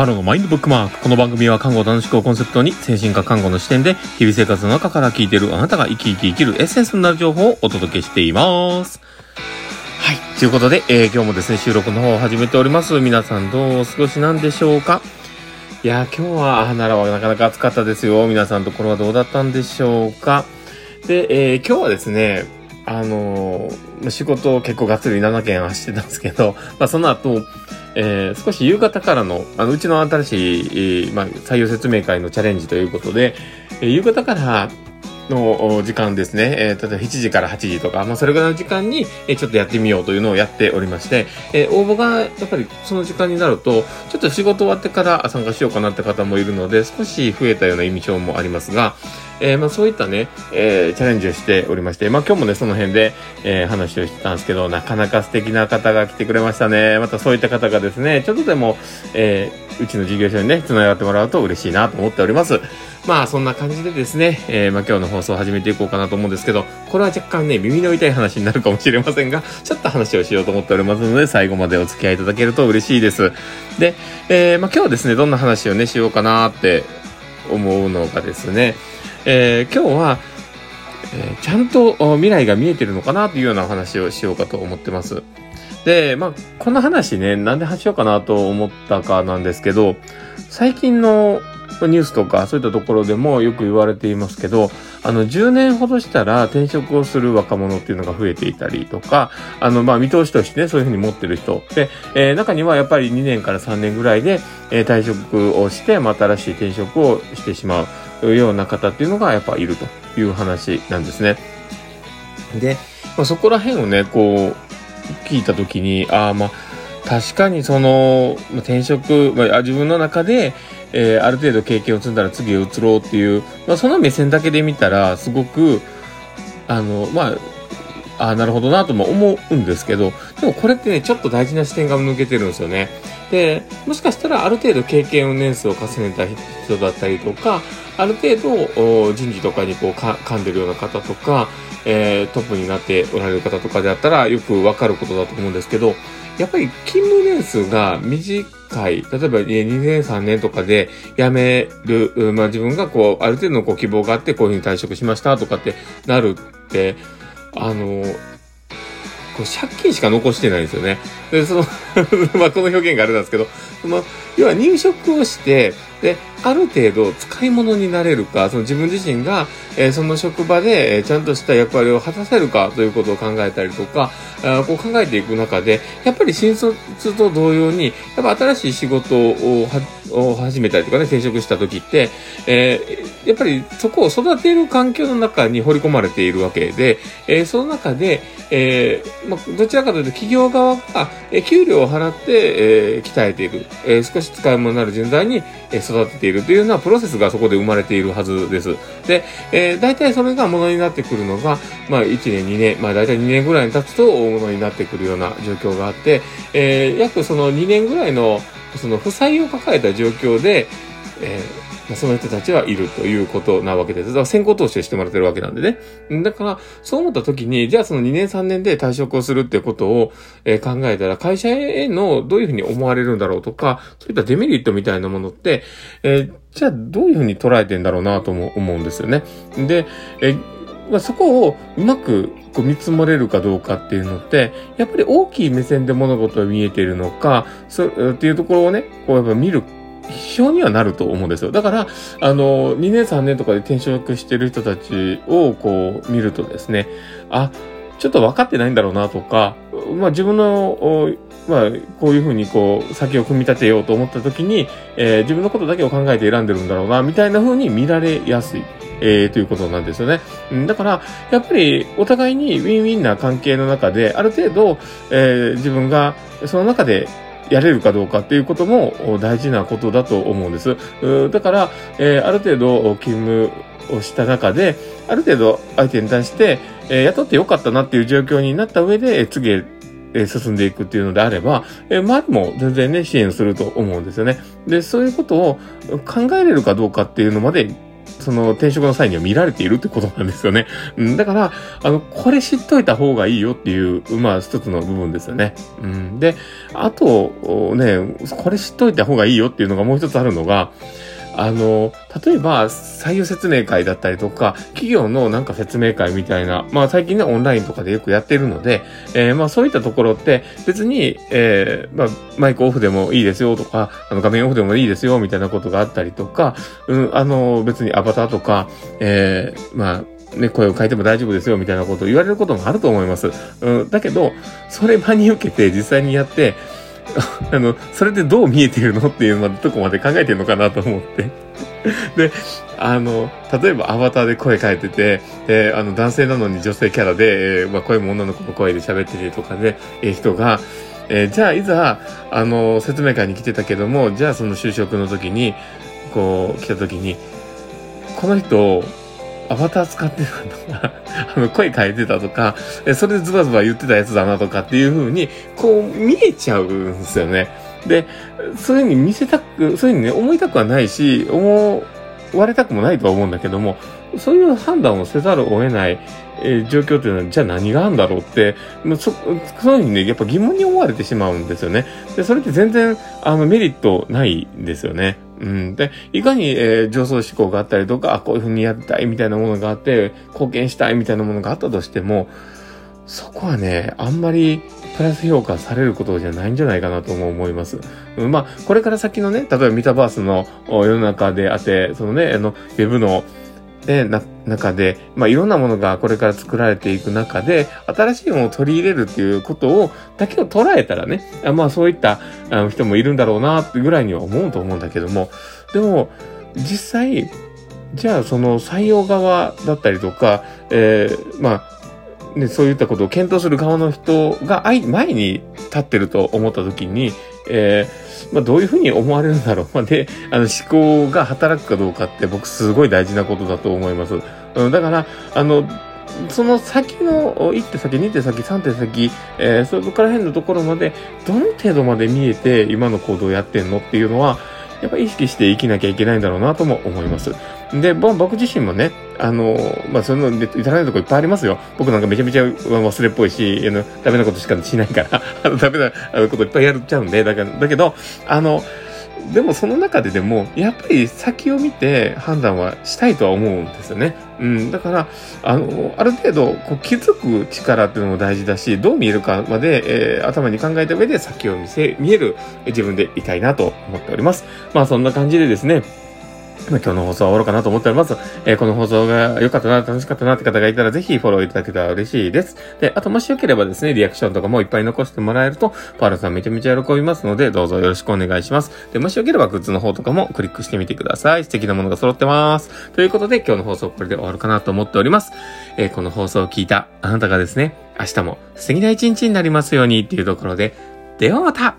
パロのマインドブックマーク。この番組は看護楽しくをコンセプトに、精神科看護の視点で、日々生活の中から聞いているあなたが生き生き生きるエッセンスになる情報をお届けしています。はい。ということで、えー今日もですね、収録の方を始めております。皆さんどうお過ごしなんでしょうかいや、今日は、あ奈良はなかなか暑かったですよ。皆さんところはどうだったんでしょうかで、えー今日はですね、あのー仕事を結構がっつり7件走ってたんですけど、まあその後、えー少し夕方からの、あの、うちの新しい、まあ、採用説明会のチャレンジということで、えー夕方からの時間ですね、えー例えば7時から8時とか、まあ、それぐらいの時間に、えーちょっとやってみようというのをやっておりまして、えー応募がやっぱりその時間になると、ちょっと仕事終わってから参加しようかなって方もいるので、少し増えたような印象もありますが、えーまあそういったね、えーチャレンジをしておりまして、まあ今日もね、その辺で、えー話をしてたんですけど、なかなか素敵な方が来てくれましたね。またそういった方がですね、ちょっとでも、えーうちの事業所にね、繋がってもらうと嬉しいなと思っております。まあそんな感じでですね、えーまあ今日の放送を始めていこうかなと思うんですけど、これは若干ね、耳の痛い話になるかもしれませんが、ちょっと話をしようと思っておりますので、最後までお付き合いいただけると嬉しいです。で、えーまあ今日はですね、どんな話をね、しようかなって思うのがですね、えー今日は、えーちゃんと未来が見えてるのかなというような話をしようかと思ってます。で、まあ、この話ね、なんで話しようかなと思ったかなんですけど、最近のニュースとかそういったところでもよく言われていますけど、あの、10年ほどしたら転職をする若者っていうのが増えていたりとか、あの、まあ、見通しとしてね、そういうふうに持ってる人。で、えー中にはやっぱり2年から3年ぐらいで、えー退職をして、また新しい転職をしてしまうような方っていうのがやっぱいるという話なんですね。で、まあ、そこら辺をね、こう、聞いたときに、ああ、まあ、確かにその、まあ転職、まあ、自分の中で、えーある程度経験を積んだら次へ移ろうっていう、まあ、その目線だけで見たら、すごく、あの、まあ、ああ、なるほどなとも思うんですけど、でもこれってね、ちょっと大事な視点が抜けてるんですよね。で、もしかしたらある程度経験を年数を重ねた人だったりとか、ある程度人事とかにこうか噛んでるような方とか、えートップになっておられる方とかであったらよくわかることだと思うんですけど、やっぱり勤務年数が短い、例えばえー2年3年とかで辞める、まあ自分がこう、ある程度のこう希望があってこういうふうに退職しましたとかってなるって、あの、こう借金しか残してないんですよね。で、その、まあこの表現があれなんですけど、その、要は入職をして、で、ある程度使い物になれるか、その自分自身が、えーその職場で、えーちゃんとした役割を果たせるかということを考えたりとか、あこう考えていく中で、やっぱり新卒と同様に、やっぱ新しい仕事をを始めたりとかね、転職した時って、えーやっぱりそこを育てる環境の中に掘り込まれているわけで、えーその中で、えーま、どちらかというと企業側が、え給料を払って、え鍛えている、え少し使い物になる人材に、え育てているというようなプロセスがそこで生まれているはずです。で、え大体それがものになってくるのが、まあ1年、2年、まあ大体2年ぐらいに経つと大物になってくるような状況があって、え約その2年ぐらいのその負債を抱えた状況で、えーその人たちはいるということなわけです。だから先行投資をしてもらってるわけなんでね。だから、そう思った時に、じゃあその2年3年で退職をするってことを、え考えたら、会社へのどういうふうに思われるんだろうとか、そういったデメリットみたいなものって、えーじゃあどういうふうに捉えてんだろうなとも思うんですよね。で、えー、そこをうまくこう見積もれるかどうかっていうのって、やっぱり大きい目線で物事が見えているのか、そっていうところをね、こうやっぱ見る必要にはなると思うんですよ。だから、あの、2年3年とかで転職してる人たちをこう見るとですね、あ、ちょっと分かってないんだろうなとか、まあ自分の、まあこういうふうにこう先を組み立てようと思った時に、えー自分のことだけを考えて選んでるんだろうな、みたいな風に見られやすい。えーということなんですよね。だから、やっぱりお互いにウィンウィンな関係の中で、ある程度、えー自分がその中でやれるかどうかっていうことも大事なことだと思うんです。だから、えーある程度勤務をした中で、ある程度相手に対して、えー雇ってよかったなっていう状況になった上で、えー次へえー進んでいくっていうのであれば、えー周りも全然ね、支援すると思うんですよね。で、そういうことを考えれるかどうかっていうのまでその転職の際には見られているってことなんですよね。うん、だから、あの、これ知っといた方がいいよっていう、まあ一つの部分ですよね。うん、で、あと、ね、これ知っといた方がいいよっていうのがもう一つあるのが、あの、例えば、採用説明会だったりとか、企業のなんか説明会みたいな、まあ最近ね、オンラインとかでよくやってるので、えー、まあそういったところって別に、えー、まあマイクオフでもいいですよとか、あの画面オフでもいいですよみたいなことがあったりとか、うん、あの、別にアバターとか、えー、まあ、ね、声を変えても大丈夫ですよみたいなことを言われることもあると思います。うん、だけど、それ真に受けて実際にやって、あの、それでどう見えてるのっていうまでとこまで考えてるのかなと思って。で、あの、例えばアバターで声変えてて、で、あの、男性なのに女性キャラで、えー、まあ、声も女の子の声で喋っててとかで、えー、人が、えー、じゃあ、いざ、あの、説明会に来てたけども、じゃあその就職の時に、こう、来た時に、この人、アバター使ってたとか、あの、声変えてたとか、それでズバズバ言ってたやつだなとかっていう風に、こう見えちゃうんですよね。で、そういう風に見せたく、そういう風にね、思いたくはないし、思われたくもないとは思うんだけども、そういう判断をせざるを得ない、えー、状況っていうのは、じゃあ何があるんだろうって、もうそ、そういうふうにね、やっぱ疑問に思われてしまうんですよね。で、それって全然、あの、メリットないんですよね。うん。で、いかに、えー、上層志向があったりとか、こういうふうにやりたいみたいなものがあって、貢献したいみたいなものがあったとしても、そこはね、あんまりプラス評価されることじゃないんじゃないかなとも思います。うん、まあ、これから先のね、例えばメタバースの世の中であって、そのね、あの、ウェブの、で、な、中で、まあ、いろんなものがこれから作られていく中で、新しいものを取り入れるっていうことを、だけを捉えたらね、あまあ、そういったあの人もいるんだろうな、ってぐらいには思うと思うんだけども、でも、実際、じゃあ、その採用側だったりとか、えー、まあ、ね、そういったことを検討する側の人が前に立ってると思った時に、えーまあ、どういうふうに思われるんだろう。まあ、で、あの、思考が働くかどうかって僕すごい大事なことだと思います。うん、だから、あの、その先の1手先、2手先、3手先、えー、そこから辺のところまで、どの程度まで見えて今の行動をやってんのっていうのは、やっぱ意識して生きなきゃいけないんだろうなとも思います。で、僕自身もね、あの、まあ、その、至らないとこいっぱいありますよ。僕なんかめちゃめちゃ忘れっぽいし、あの、ダメなことしかしないから、あの、ダメなこといっぱいやっちゃうんで、だから、だけど、あの、でもその中ででも、やっぱり先を見て判断はしたいとは思うんですよね。うん。だから、あの、ある程度、こう気づく力っていうのも大事だし、どう見えるかまで、えー、頭に考えた上で先を見せ、見える自分でいたいなと思っております。まあそんな感じでですね、ま、今日の放送は終わろうかなと思っております。えー、この放送が良かったな、楽しかったなって方がいたらぜひフォローいただけたら嬉しいです。で、あともしよければですね、リアクションとかもいっぱい残してもらえると、パールさんめちゃめちゃ喜びますので、どうぞよろしくお願いします。で、もしよければグッズの方とかもクリックしてみてください。素敵なものが揃ってます。ということで、今日の放送これで終わるかなと思っております。えー、この放送を聞いたあなたがですね、明日も素敵な一日になりますようにっていうところで、ではまた